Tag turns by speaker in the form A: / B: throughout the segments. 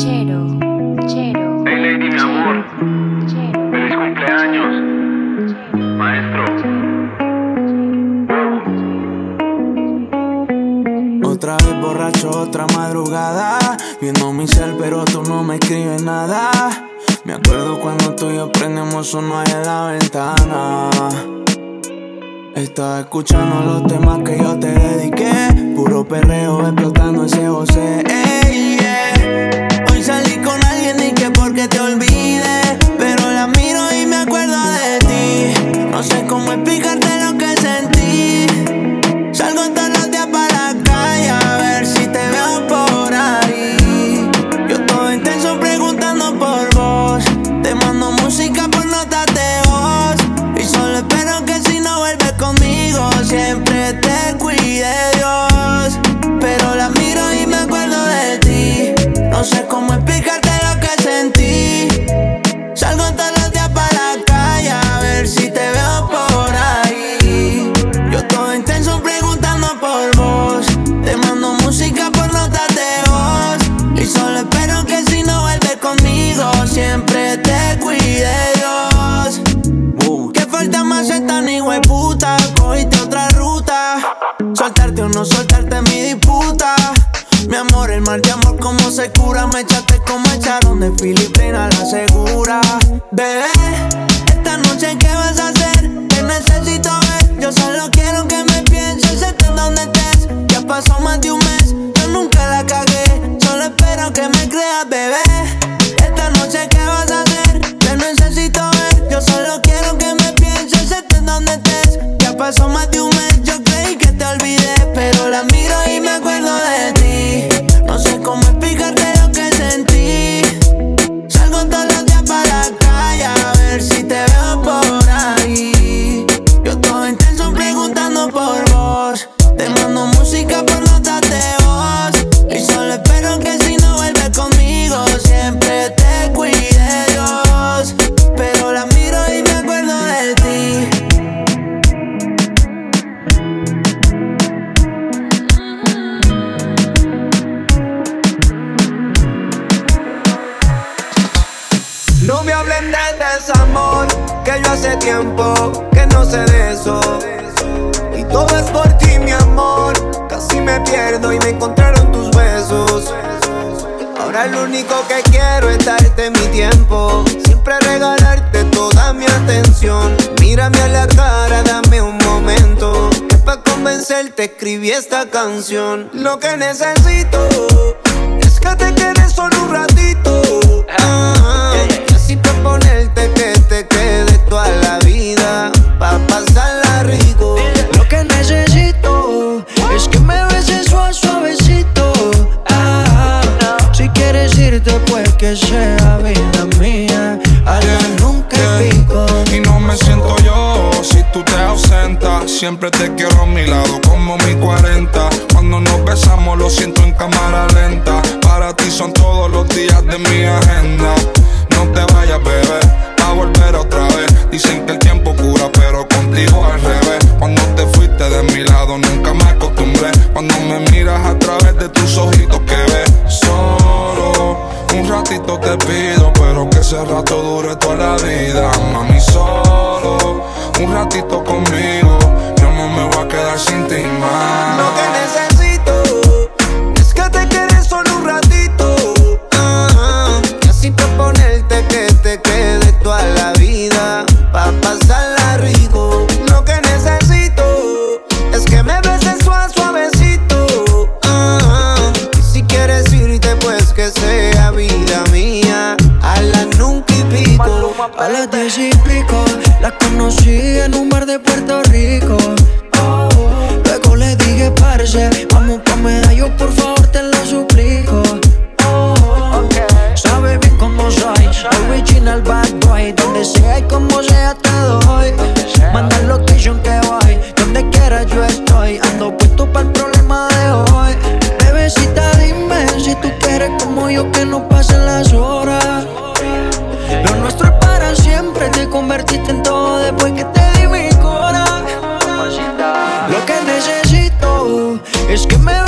A: Chero, chero.
B: Hey lady, mi amor.
A: Chero.
B: Feliz cumpleaños. Maestro.
C: Otra vez borracho, otra madrugada. Viendo mi cel, pero tú no me escribes nada. Me acuerdo cuando tú y yo prendemos uno en la ventana. Estás escuchando los temas que yo te dediqué. Puro perreo, puede que
D: sea vida mía. Ahora nunca yeah. pico.
E: Y no me siento yo si tú te ausentas. Siempre te quiero a mi lado como mi 40. Cuando nos besamos lo siento en cámara lenta. Para ti son todos los días de mi agenda. No te vayas, bebé, a volver otra vez. Dicen que el tiempo cura, pero contigo al revés. Cuando te fuiste de mi lado, nunca me acostumbré. Cuando me miras a través de tus ojitos que ves solo un ratito te pido, pero que ese rato dure toda la vida. Mami, solo un ratito conmigo. Yo no me voy a quedar sin ti más.
F: A
D: las diez y pico, la conocí en un bar de Puerto Rico. Oh, luego le dije, parce, vamos pa' medallo, por favor, te lo suplico. Oh, okay. Sabe bien cómo soy, soy original al bad boy. Donde sea y como sea te doy. Manda location que voy, donde quiera yo estoy. Ando Es que me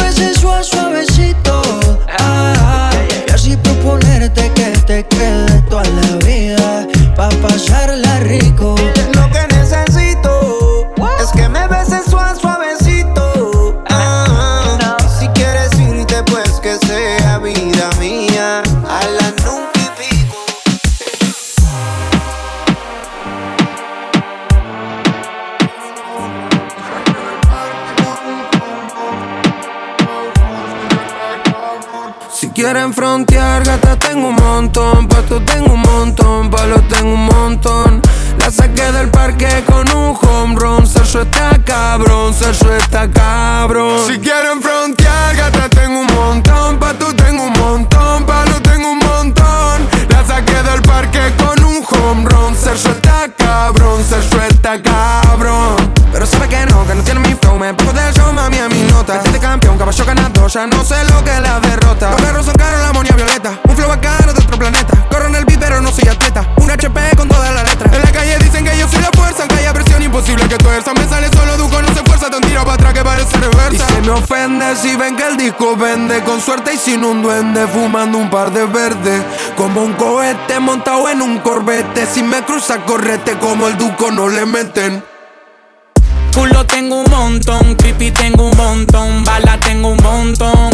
G: si me cruza correte como el Duco no le meten.
H: Culo tengo un montón, creepy tengo un montón, bala tengo un montón.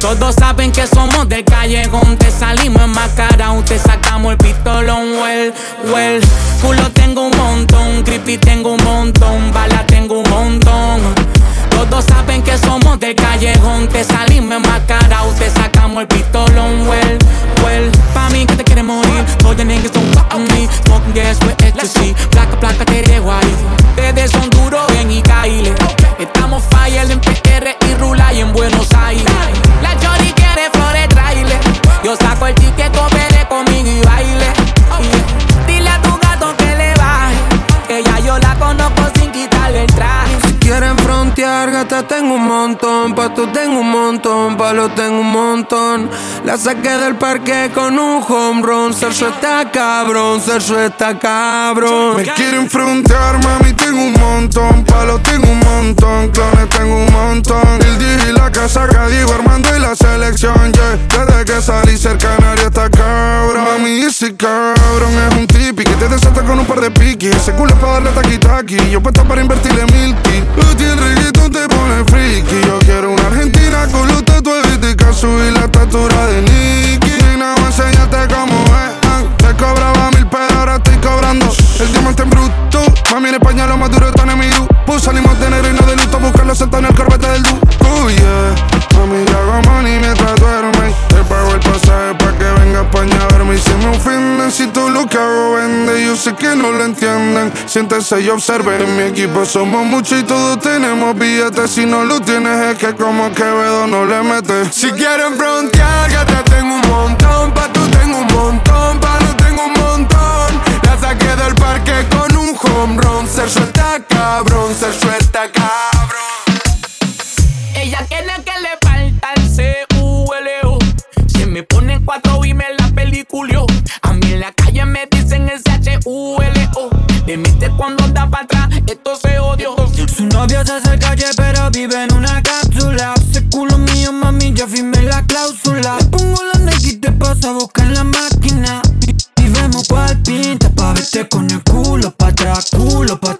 H: Todos saben que somos del callejón, te salimos enmascarados, te sacamos el pistolón, well, well. Culo tengo un montón, creepy tengo un montón, bala tengo un montón. Todos saben que somos del callejón, te salimos enmascarados, te sacamos el pistolón, well, well. Pa' mí que te quiere morir, the niggas gas with ecstasy, placa, placa, te dejo ahí. Ustedes son duros, ven y caile. Estamos fire en PR y Rula y en Buenos Aires. La Johnny quiere flores trailer. Yo saco el ticket, comeré conmigo y baile. Dile a tu gato que le baje, que ya yo la conozco sin quitarle el traje.
G: Si quieren frontear, gata tengo un montón, pato tengo tengo un montón. La saqué del parque con un home run, Sergio está cabrón, Sergio está cabrón. Me quieren frontear, mami, tengo un montón, palo tengo un montón, clones tengo un montón. El DJ la casa, Diego Armando y la selección, yeah. Desde que salí cerca canario está cabrón. Mami, ese cabrón es un tipi que te desata con un par de piquis. Ese culo es para darle taqui-taqui, yo puesto para invertirle milky. A ti el reggaetón te pone friki, yo quiero una argentina con los tatuajes caso y la estatura de Nicky. Nena, voy a enseñarte cómo es. Te cobraba mil pesos, ahora estoy cobrando el diamante en bruto. Mami en España lo más duro está en mi grupo. Salimos de negro y no de luto, buscarlo sentado en el corbete del du. Oh yeah, mami yo hago money mientras duerme. Me ofenden si todo lo que hago vende. Yo sé que no lo entienden. Siéntense y observen. En mi equipo somos muchos y todos tenemos billetes. Si no lo tienes es que como Quevedo no le metes. Si quieren frontear, que te tengo un montón. Pa' tú tengo un montón, pa' no tengo un montón. La saqué del parque con un home run. Sergio está cabrón, Sergio está
I: vive en una cápsula. Ese culo mío mami ya firmé la cláusula. Te pongo la Nike y te paso a buscar la máquina. Y, y vemos cuál pinta pa' verte con el culo pa' atrás, culo pa'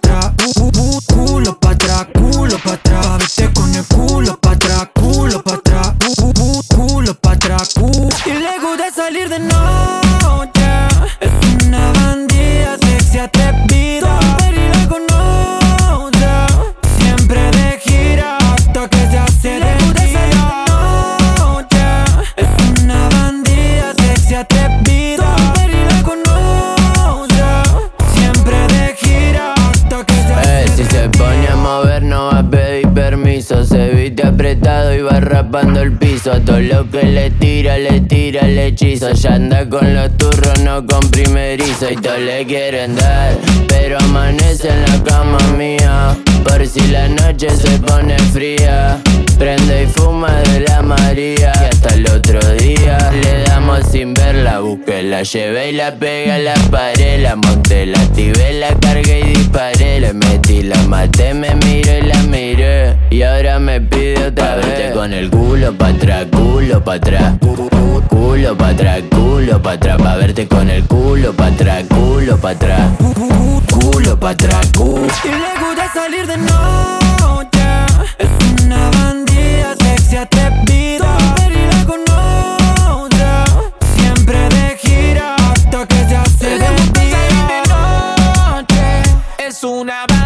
J: A todo lo que le tira, le tira el hechizo. Ya anda con los turros, no con primerizo. Y todos le quieren dar, pero amanece en la cama mía. Por si la noche se pone fría Prende y fuma de la María. Y hasta el otro día le damos sin verla. Busqué, la llevé y la pegué a la pared La monté, la activé, la cargué y disparé. Le metí, la maté, me miré y la miré. Y ahora me pide otra vez. con el culo pa' atrás, culo pa' atrás. Cu- cu- Culo pa' atrás, culo pa' atrás. Pa' verte con el culo pa' atrás, culo pa' atrás. Culo pa' atrás, culo.
I: Y le gusta salir de noche Es una bandida
K: es una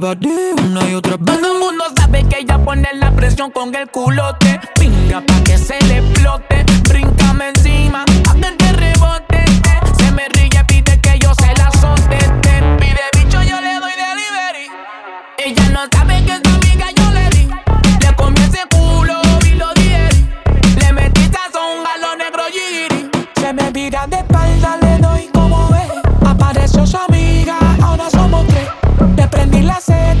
H: Todo el mundo sabe que ella pone la presión con el culote. Pinga pa' que se le explote. Bríncame encima, a
K: Le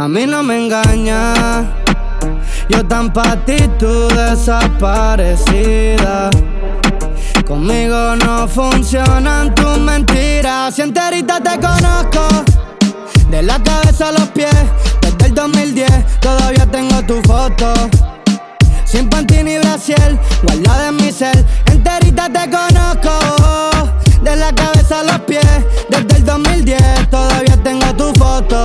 K: A mí no me engaña. Yo tan pa' ti, tú desaparecida. Conmigo no funcionan tus mentiras. Si enterita te conozco. De la cabeza a los pies, desde el 2010 todavía tengo tu foto. Sin panty ni brasiel, guardada en mi cel, enterita te conozco. De la cabeza a los pies, desde el 2010 todavía tengo tu foto.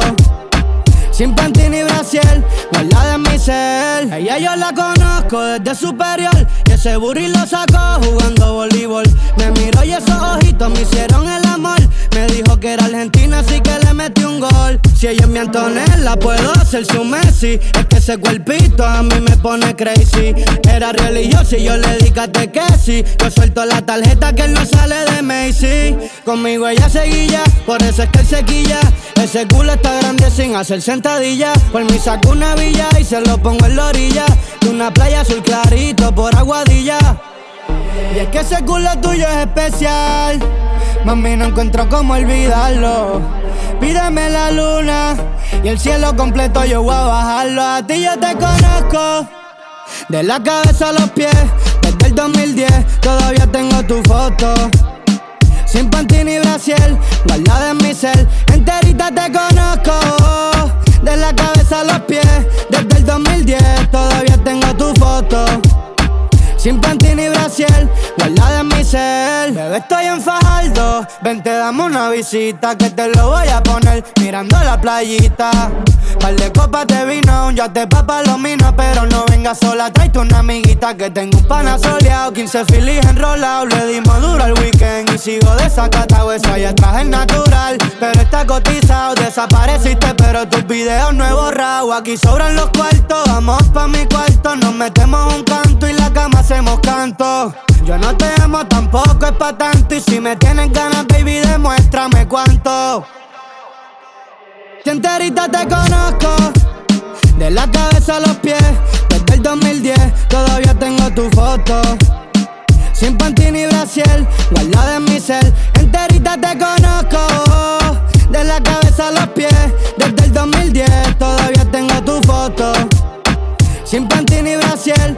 K: Sin panty ni brasiel, guardada en mi cel. Ella yo la conozco desde superior. Y ese burri lo sacó jugando voleibol. Me miró y esos ojitos me hicieron el amor. Me dijo que era argentina, así que le metí un gol. Si ella es mi Antonella, puedo hacer su Messi. Es que ese cuerpito a mí me pone crazy. Era religioso y yo le dije que sí. Yo suelto la tarjeta que él no sale de Macy. Conmigo ella seguía, por eso es que él se. Ese culo está grande sin hacer sentadilla. Por mí saco una villa y se lo pongo en la orilla. De una playa azul clarito por aguadilla. Y es que ese culo tuyo es especial. Mami, no encuentro cómo olvidarlo. Pídeme la luna y el cielo completo yo voy a bajarlo. A ti yo te conozco. De la cabeza a los pies, desde el 2010 todavía tengo tu foto. Sin panty ni brasiel, guardada en mi cel, enterita te conozco. 2010 todavía. Sin panty ni brasiel, guardada en mi cel. Bebé, estoy en Fajardo. Ven, te damos una visita Que te lo voy a poner. Mirando la playita. Par de copas de vino, un yate pa' palomino Pero no vengas sola, tráete una amiguita Que tengo un pana soleado. 15 filis enrolado Le dimos duro al weekend. Y sigo desacatado, eso allá atrás es natural. Pero está cotizado, desapareciste Pero tus videos no he borrado Aquí sobran los cuartos, vamos pa' mi cuarto. Nos metemos un canto y la cama Yo no te amo tampoco, es pa' tanto. Y si me tienes ganas, baby, demuéstrame cuánto. Si enterita te conozco De la cabeza a los pies. Desde el 2010 todavía tengo tu foto. Sin panty ni brasiel, guardada en mi cel Enterita te conozco De la cabeza a los pies. Desde el 2010 todavía tengo tu foto. Sin panty ni en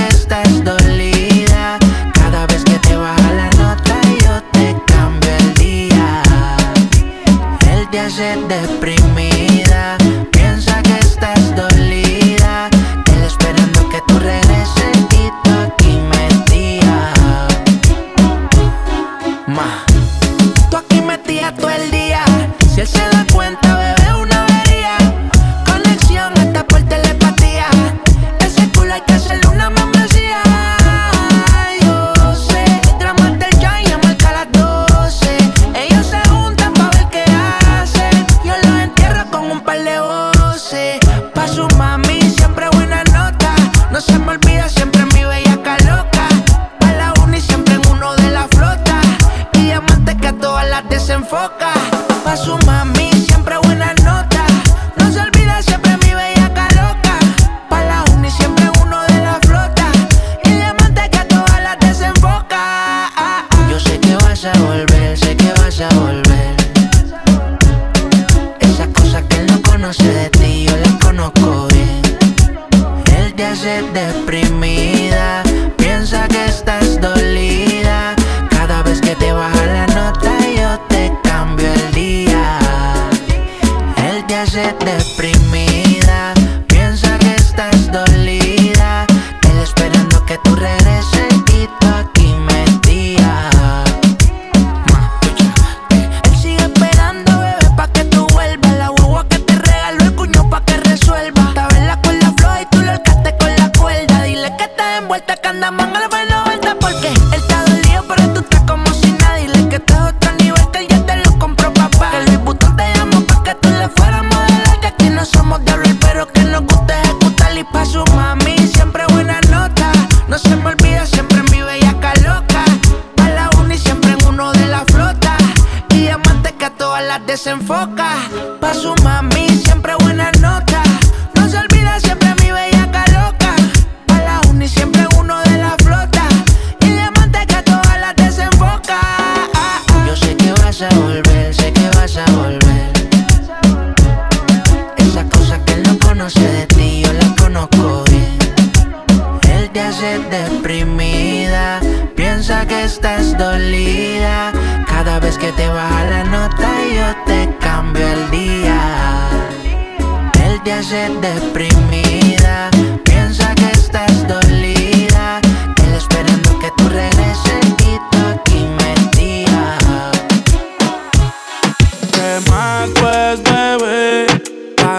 L: Él te hace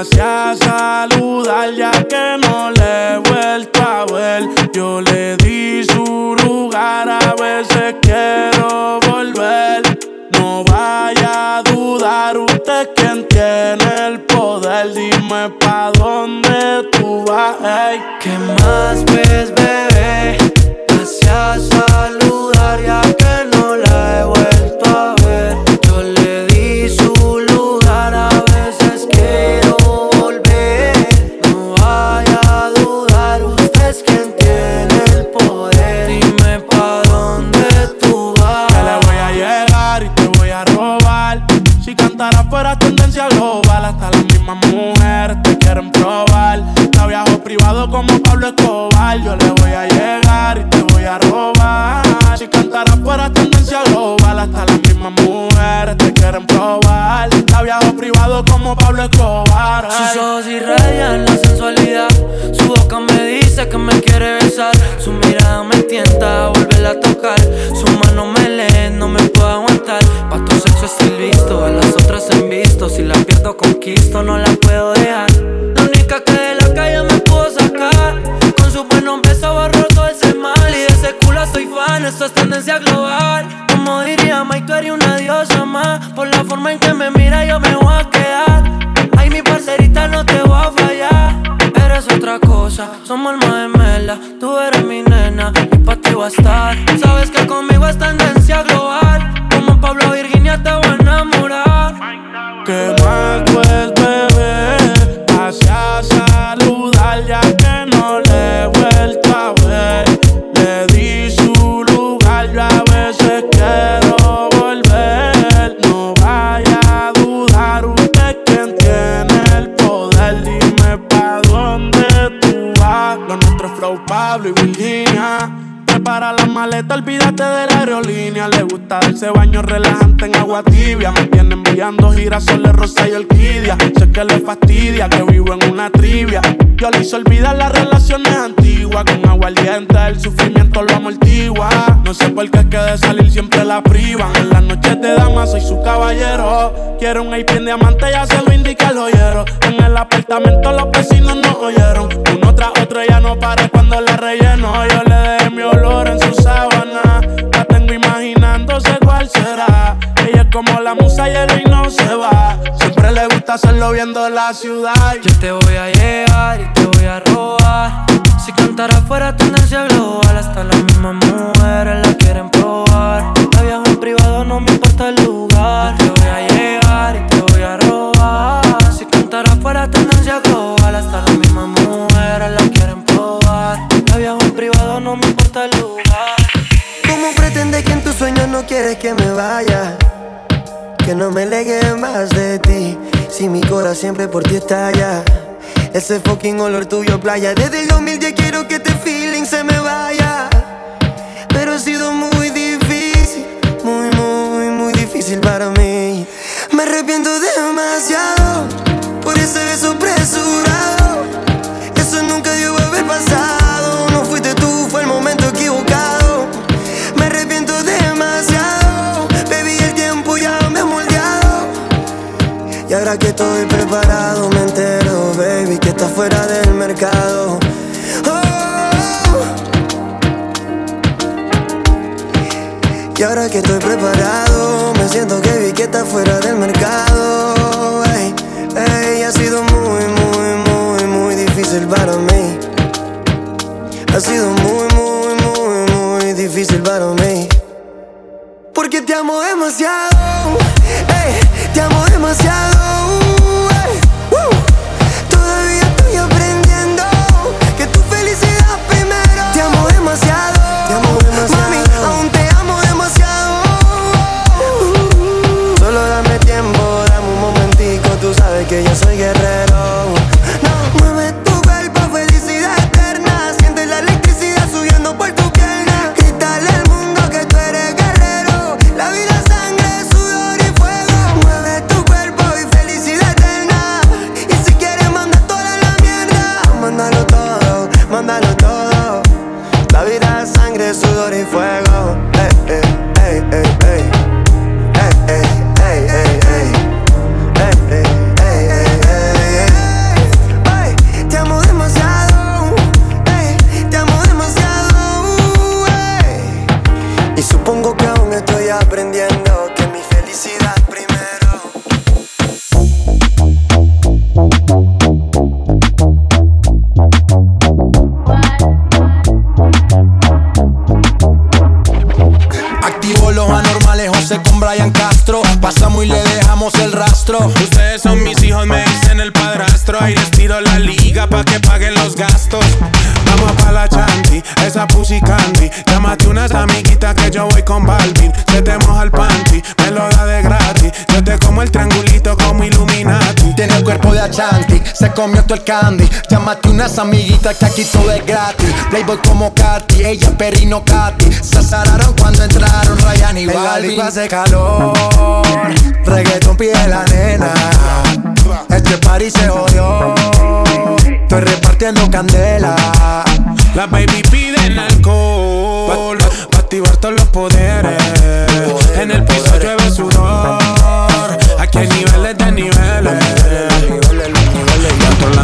M: Pase a saludar ya que no le he vuelto a ver. Yo le di su lugar, a veces quiero volver. No vaya a dudar, usted quien tiene el poder. Dime pa' dónde tú vas. ey.
N: ¿Qué más conquisto, no la puedo dejar. La única que de la calle me pudo sacar. Con su buenos besos borró todo ese mal. Y de ese culo soy fan, esto es tendencia global. Como diría Mike, tú eres una diosa más. Por la forma en que me mira, yo me voy a quedar. Ay, mi parcerita, no te voy a fallar. Eres otra cosa, somos alma gemela. Tú eres mi nena y pa' ti voy a estar. Sabes que conmigo es tendencia global. Como Pablo Virginia
M: la darse baño relajante en agua tibia. Me viene enviando girasoles, rosa y orquídea. Sé que le fastidia que vivo en una trivia. Yo le hice olvidar las relaciones antiguas. Con agua ardiente el sufrimiento lo amortigua. No sé por qué es que de salir siempre la privan. En las noches de dama soy su caballero. Quiero un AP en diamante, ya se lo indica el joyero. En el apartamento los vecinos no oyeron. Uno tras otro ya no para cuando la relleno. Yo le dejé mi olor en su sábana. Tengo imaginándose cuál será. Ella es como la musa y el no se va. Siempre le gusta hacerlo viendo la ciudad.
N: Yo te voy a llegar y te voy a robar. Si cantara fuera tendencia global, hasta las mismas mujeres la quieren probar. La viajo en privado, no me importa el lugar. Yo te voy a llegar y te voy a robar. Si cantara fuera tendencia global, hasta las mismas mujeres
O: quieres que me vaya? Que no me legue más de ti. Si mi corazón siempre por ti estalla. Ese fucking olor tuyo, playa. Desde el 2010 quiero que este feeling se me vaya. Pero ha sido muy difícil. Muy, muy, muy difícil para mí. Me arrepiento demasiado por ese beso que estoy preparado, me entero, baby, que está fuera del mercado. Oh, Y ahora que estoy preparado, me siento que vi que está fuera del mercado. Ey, ey, ha sido muy, muy, muy, muy difícil para mí. Ha sido muy, muy, muy, muy difícil para mí. Porque te amo demasiado, ey, te amo demasiado. Y fuego.
P: El Achanti, se comió todo el candy. Llámate unas amiguitas que aquí todo es gratis. Playboy como Katy, ella perrino Katy. Se azararon cuando entraron Ryan y Balvin.
O: disco hace calor, reggaeton pide la nena. Este party se jodió, estoy repartiendo candela.
Q: Las baby piden alcohol Pa' activar todos los poderes En el piso llueve sudor Aquí hay niveles de niveles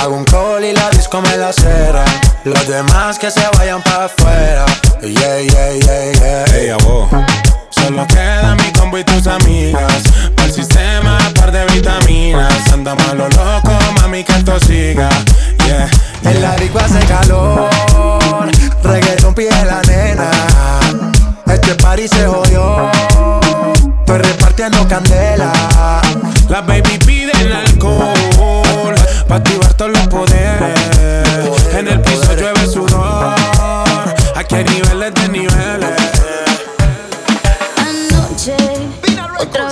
O: Hago un call y la disco me la cera. Los demás que se vayan para afuera. Yeah, yeah, yeah, yeah.
Q: Ey, a vos. Solo queda mi combo y tus amigas. Para el sistema, par de vitaminas. Andamos a lo loco, mami, que esto siga. Yeah.
O: En la disco hace calor, reggaeton pide la nena. Este party se jodió, estoy repartiendo candela.
Q: Las baby. Pa' activar todos los poderes. En el piso llueve sudor. Aquí hay niveles de niveles.
R: Anoche, otra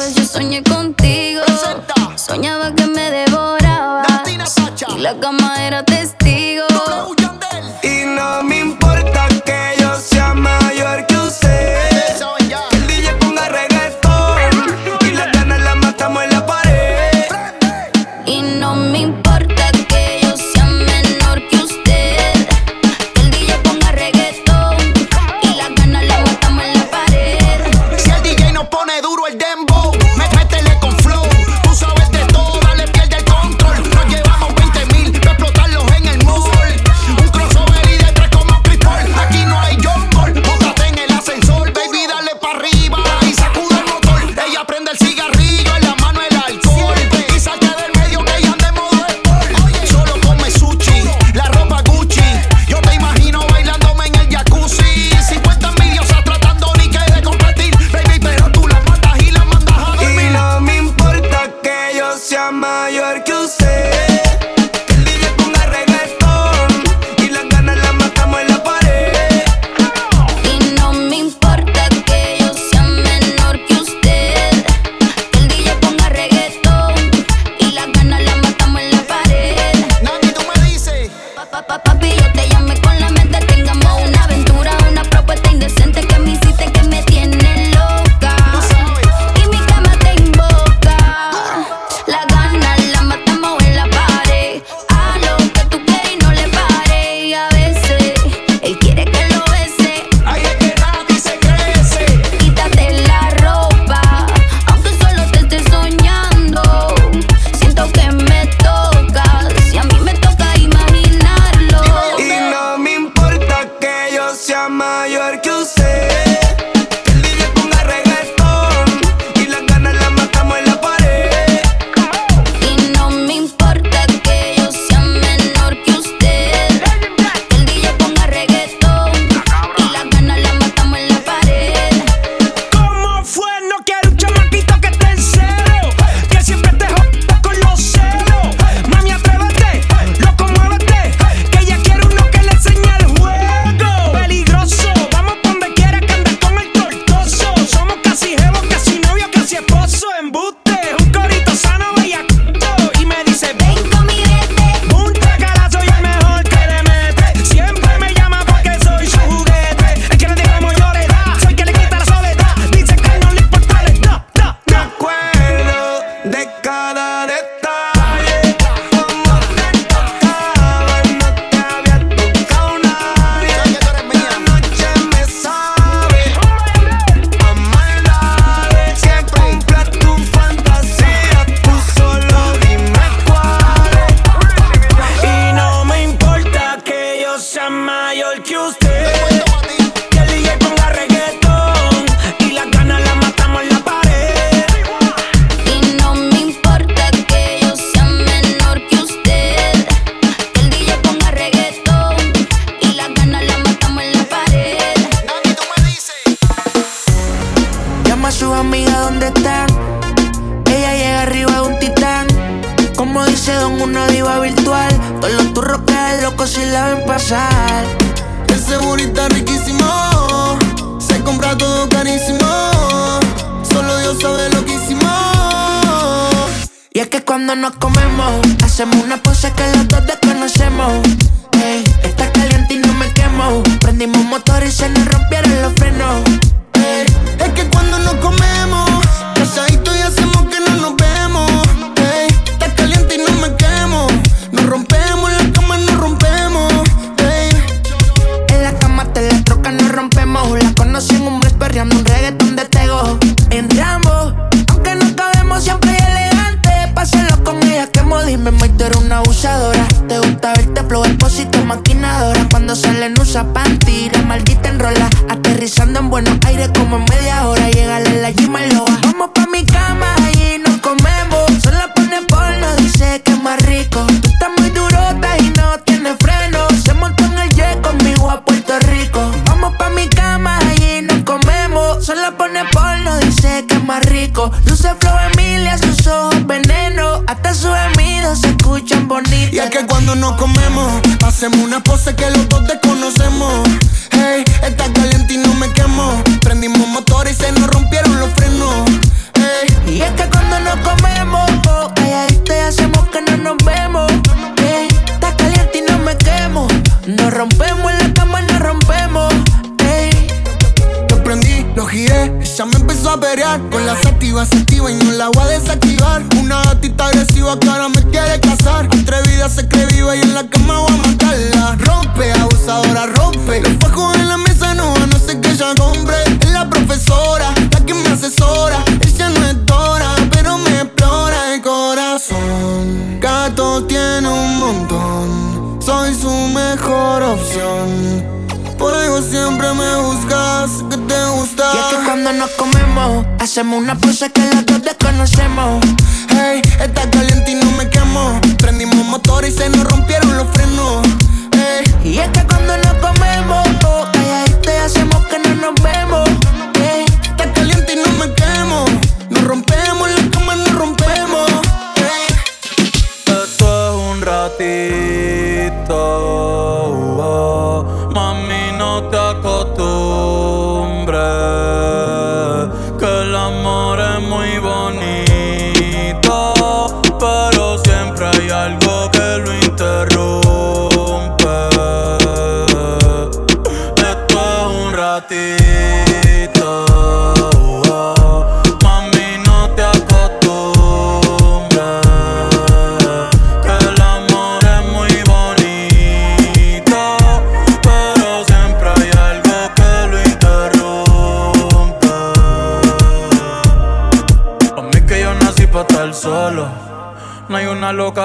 R: Y
S: es que cuando nos comemos, hacemos una pose que las dos desconocemos.
T: Hey, está caliente y no me quemo. Prendimos motor y se nos rompieron los frenos. Hey,
S: y es que cuando nos comemos, oh, calladita este, y hacemos que
T: no nos
S: vemos.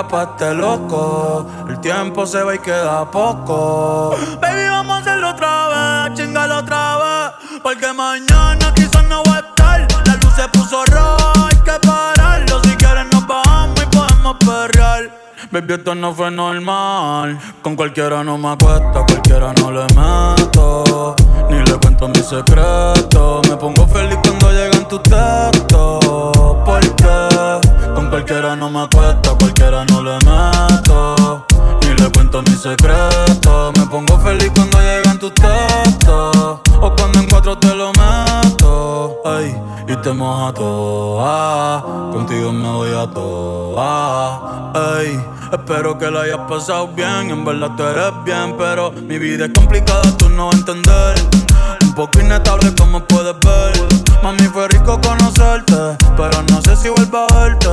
U: escapaste loco. El tiempo se va y queda poco. Baby, vamos a hacerlo otra vez, a chingarlo otra vez. Porque mañana quizás no va a estar. La luz se puso roja, hay que pararlo. Si quieres, nos vamos y podemos perrear. Baby, esto no fue normal. Con cualquiera no me acuesto, cualquiera no le meto. Ni le cuento mi secreto. Me pongo feliz cuando llegan tus textos. Porque Cualquiera no me acuesta, cualquiera no le meto. Ni le cuento mi secreto. Me pongo feliz cuando llegan tus textos. O cuando en cuatro te lo meto. Ay, y te moja toa. Contigo me voy a toa. Ay, espero que la hayas pasado bien. En verdad tú eres bien, pero mi vida es complicada, tú no vas a entender. Un poco inestable como puedes ver
H: Mami, fue rico conocerte, pero no sé si vuelvo a verte.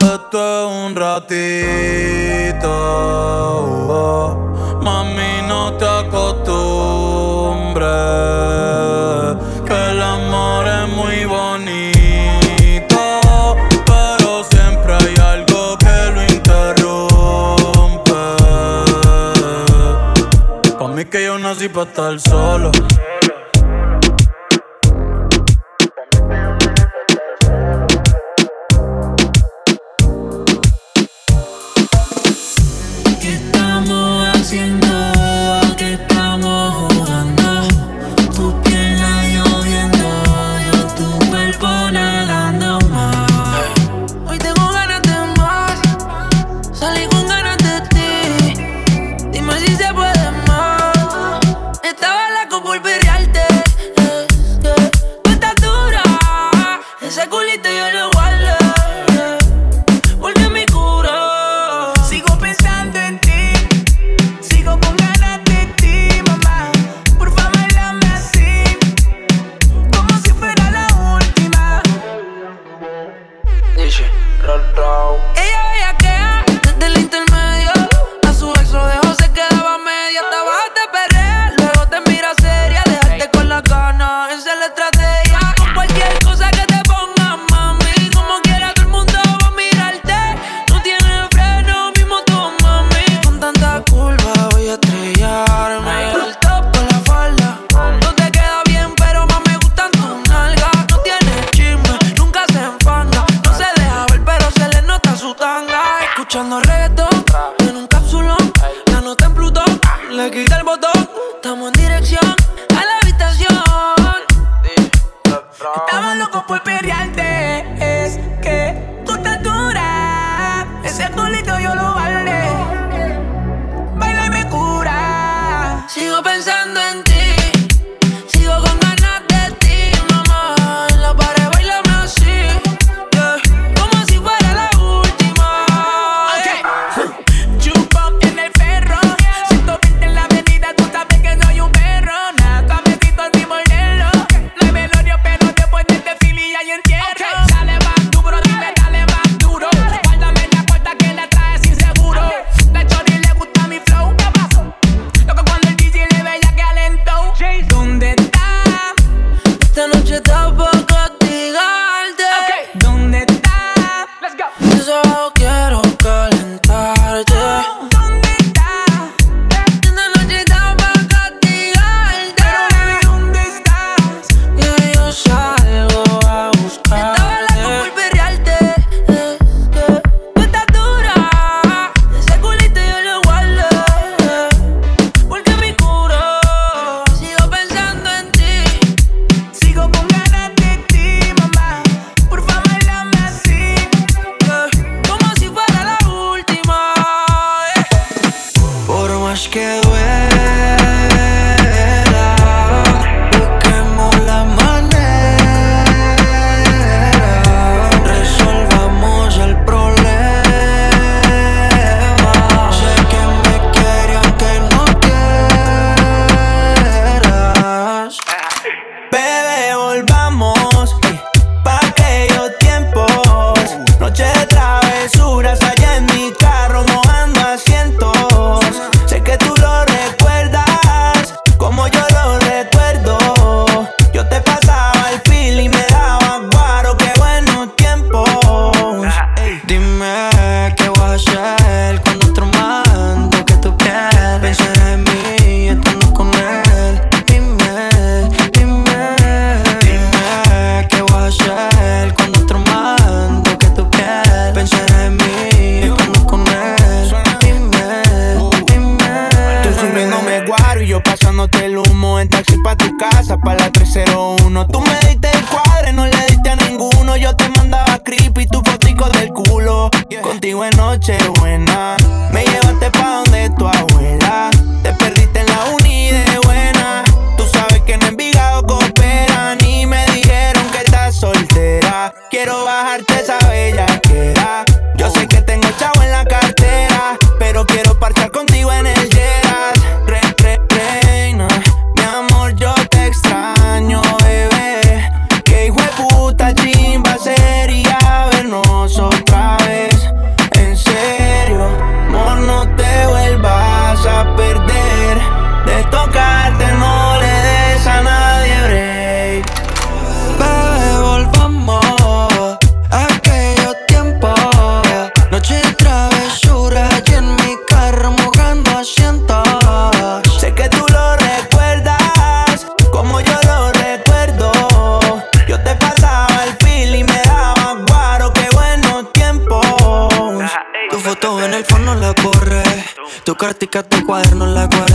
H: Este un ratito. Mami, no te acostumbres, que el amor es muy bonito. pero siempre hay algo que lo interrumpe. Conmigo que yo nací para estar solo.
V: Tú me
C: diste el cuadre, no le diste a ninguno. Yo te mandaba creepy, tu fotico del culo. Contigo en noche buena Carticas de
D: cuaderno en la
C: cueva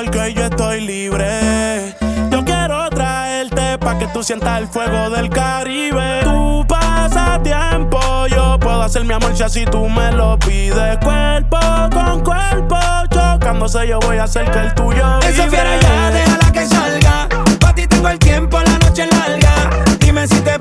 C: porque yo estoy
M: libre. Yo quiero traerte pa' que tú sientas el fuego del Caribe. Tu pasatiempo, yo puedo hacer mi amor si tú me lo pides. Cuerpo con cuerpo, chocándose, yo voy a hacer que el tuyo vibre.
W: Esa fiera ya, déjala que salga. Pa' ti tengo el tiempo, la noche larga. Dime si te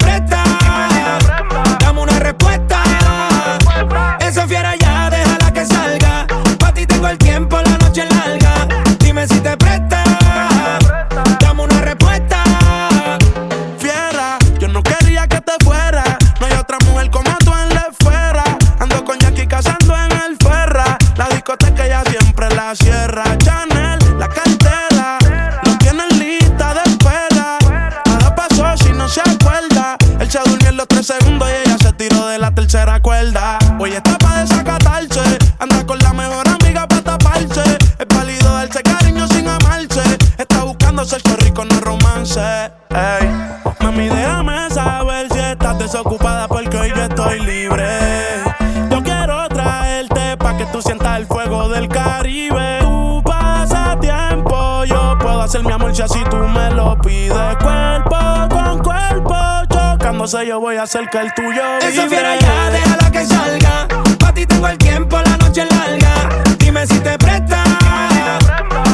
W: yo
M: voy a hacer que el tuyo.
W: Esa fiera ya, déjala que salga. Pa' ti tengo el tiempo, la noche es larga. Dime si te presta.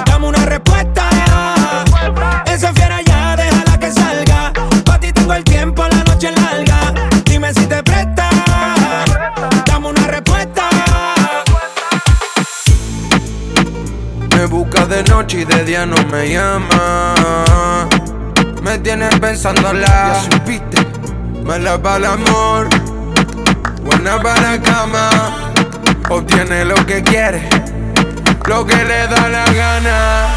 W: Dame una respuesta. Esa fiera ya, déjala que salga.
U: Pa'
W: ti tengo el tiempo, la noche es larga. Dime si te presta. Dame una respuesta.
X: Me busca de noche y de día no me llama. Me tienes pensándola. Ya supiste. Mala para el amor. Buena para la cama. Obtiene lo que quiere. Lo que le da la gana.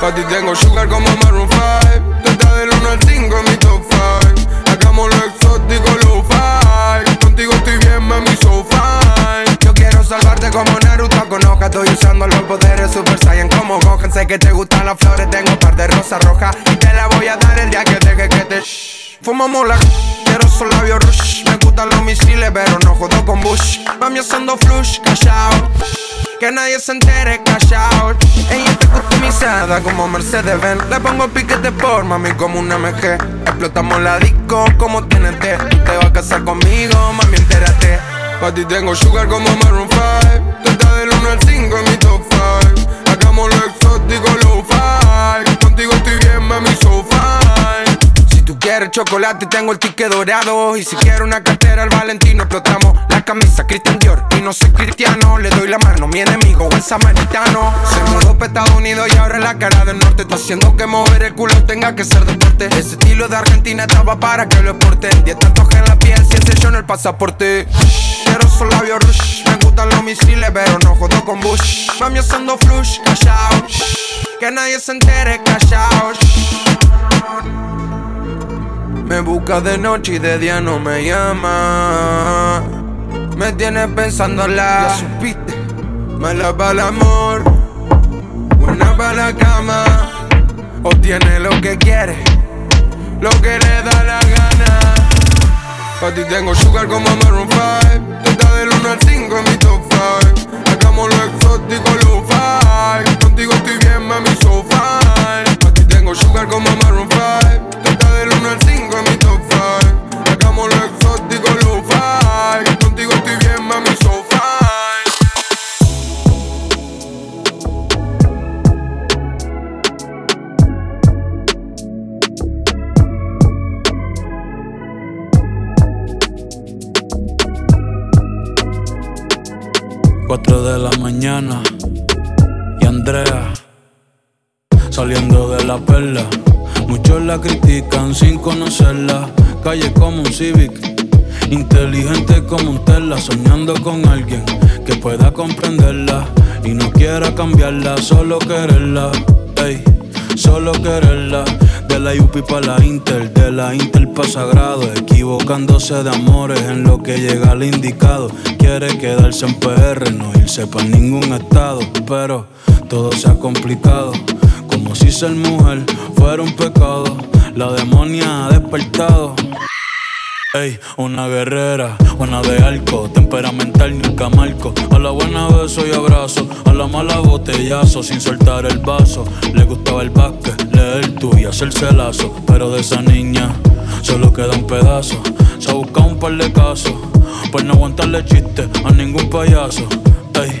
X: Pa' ti tengo sugar como Maroon 5. Tú estás del 1 al 5 en mi top 5. Hagamos lo exótico, lo fi. Contigo estoy bien, mami, so fine. Yo quiero salvarte como Naruto con hoja. Estoy usando los poderes Super Saiyan como Gohan. Sé que te gustan las flores, tengo un par de rosas rojas. Te la voy a dar el día que deje que te. Fumamos la quiero su labio rush. Me gustan los misiles, pero no jodo con Bush. Mami haciendo flush, callao. Que nadie se entere, callao. Ella está customizada como Mercedes Benz. Le pongo piquete por mami como una MG. Explotamos la disco como TNT. Te vas a casar conmigo, mami, entérate. Pa' ti tengo sugar como Maroon 5. Tú estás del 1 al 5 en mi top 5. Hagamos lo exótico, lo fi. Contigo estoy bien. Quieres chocolate, tengo el ticket dorado. Y si quieres una cartera, el Valentino explotamos. La camisa Christian Dior y no soy cristiano. Le doy la mano, mi enemigo, el samaritano. Se mudó para Estados Unidos y ahora es la cara del norte. Está haciendo que mover el culo tenga que ser deporte. Ese estilo de Argentina estaba para que lo exporten. Diez tatuajes en la piel, siete yo en el pasaporte. Quiero su labio rush. Me gustan los misiles, pero no jodo con Bush. Mami haciendo flush, callao. Que nadie se entere, callao. Me busca de noche y de día no me llama. Me tienes pensándola. Ya supiste. Mala para el amor. Buena para la cama. Obtiene lo que quiere. Lo que le da la gana. Pa' ti tengo sugar como Maroon 5. Tú estás del 1 al 5 en mi top 5. Hagamos lo exótico, lo fi. Contigo estoy bien, mami, so fine. Pa' ti tengo sugar como Maroon 5. Del 1 al 5 en mi top 5. Hagamos lo exótico, lo fi. Contigo estoy bien, mami, so.
U: Cuatro de la mañana y Andrea saliendo de la perla. Muchos la critican sin conocerla. Calle como un Civic, inteligente como un Tesla, soñando con alguien que pueda comprenderla y no quiera cambiarla, solo quererla. Ey, solo quererla. De la UP para la Inter, de la Inter pa' Sagrado, equivocándose de amores en lo que llega al indicado. Quiere quedarse en PR, no irse pa' ningún estado, pero todo se ha complicado. Si ser mujer fuera un pecado, la demonia ha despertado. Ey, una guerrera, buena de arco, temperamental nunca marco. A la buena beso y abrazo, a la mala botellazo sin soltar el vaso. Le gustaba el básquet, leer tú y hacerse lazo. Pero de esa niña solo queda un pedazo. Se ha buscado un par de casos, por no aguantarle chiste a ningún payaso. Ey,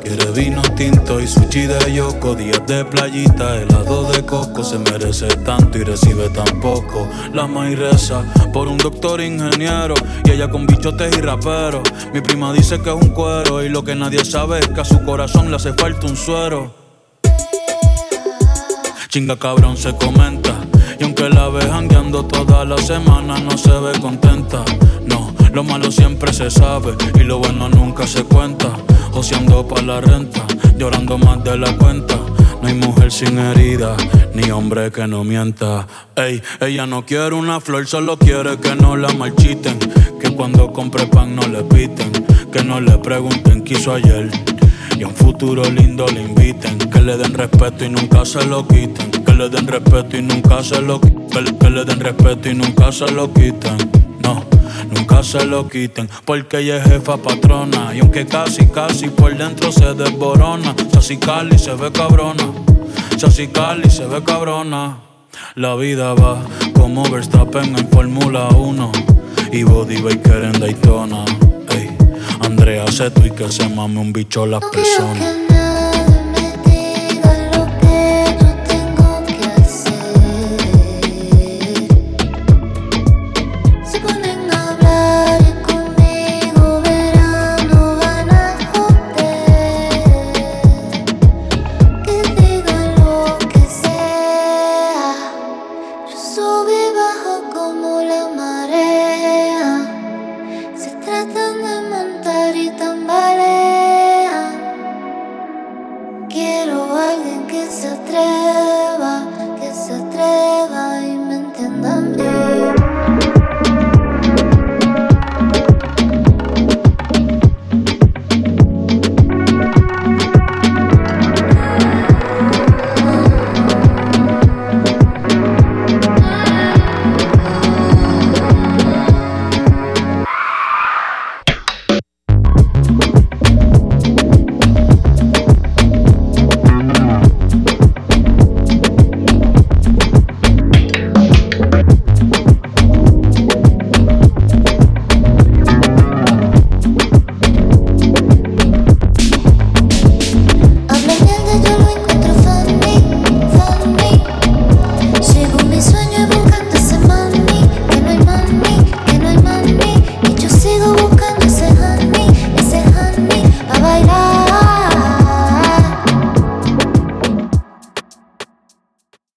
U: quiere vino tinto y sushi de yoko. Días de playita, helado de coco, se merece tanto y recibe tan poco. La maíz reza por un doctor ingeniero y ella con bichotes y raperos. Mi prima dice que es un cuero y lo que nadie sabe es que a su corazón le hace falta un suero. Chinga cabrón se comenta. Y aunque la ve jangueando toda la semana, no se ve contenta. No, lo malo siempre se sabe y lo bueno nunca se cuenta. Oceando pa' la renta, llorando más de la cuenta. No hay mujer sin herida, ni hombre que no mienta. Ey, ella no quiere una flor, solo quiere que no la marchiten. Que cuando compre pan no le piten. Que no le pregunten qué hizo ayer. Y a un futuro lindo le inviten. Que le den respeto y nunca se lo quiten. Que le den respeto y nunca se lo quiten. Que le den respeto y nunca se lo quiten. No, nunca se lo quiten. Porque ella es jefa patrona. Y aunque casi, casi por dentro se desborona. Sassy Cali se ve cabrona. Sassy Cali se ve cabrona. La vida va como Verstappen en Fórmula 1 y Body Baker en Daytona. Ey, Andrea Seto y que se mame un bicho las personas.